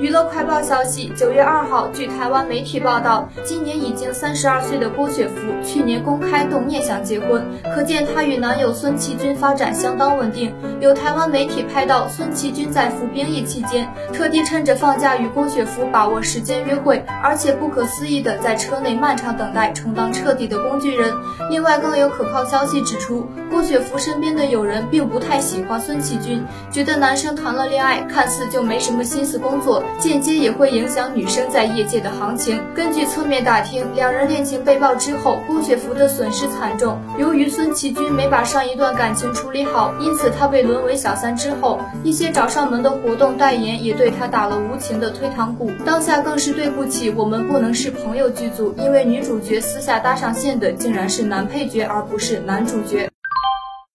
娱乐快报消息，九月二号，据台湾媒体报道，今年已经三十二岁的郭雪芙，去年公开动念想结婚，可见她与男友孙其军发展相当稳定。有台湾媒体拍到，孙其军在服兵役期间，特地趁着放假与郭雪芙把握时间约会，而且不可思议的在车内漫长等待，充当彻底的工具人。另外，更有可靠消息指出，郭雪芙身边的友人并不太喜欢孙奇军，觉得男生谈了恋爱，看似就没什么心思工作。间接也会影响女生在业界的行情。根据侧面打听，两人恋情被曝之后，郭雪芙的损失惨重。由于孙奇军没把上一段感情处理好，因此他被沦为小三之后，一些找上门的活动代言也对他打了无情的推堂鼓。当下更是对不起我们不能是朋友剧组，因为女主角私下搭上线的竟然是男配角而不是男主角。